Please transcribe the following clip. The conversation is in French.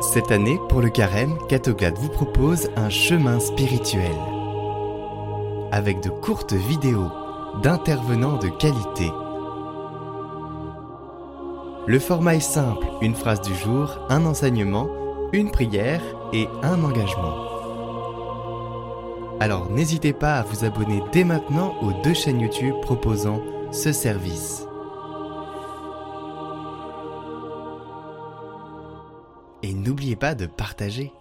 Cette année, pour le carême, Catoglade vous propose un chemin spirituel. Avec de courtes vidéos d'intervenants de qualité. Le format est simple, une phrase du jour, un enseignement, une prière et un engagement. Alors n'hésitez pas à vous abonner dès maintenant aux deux chaînes YouTube proposant ce service. Et n'oubliez pas de partager.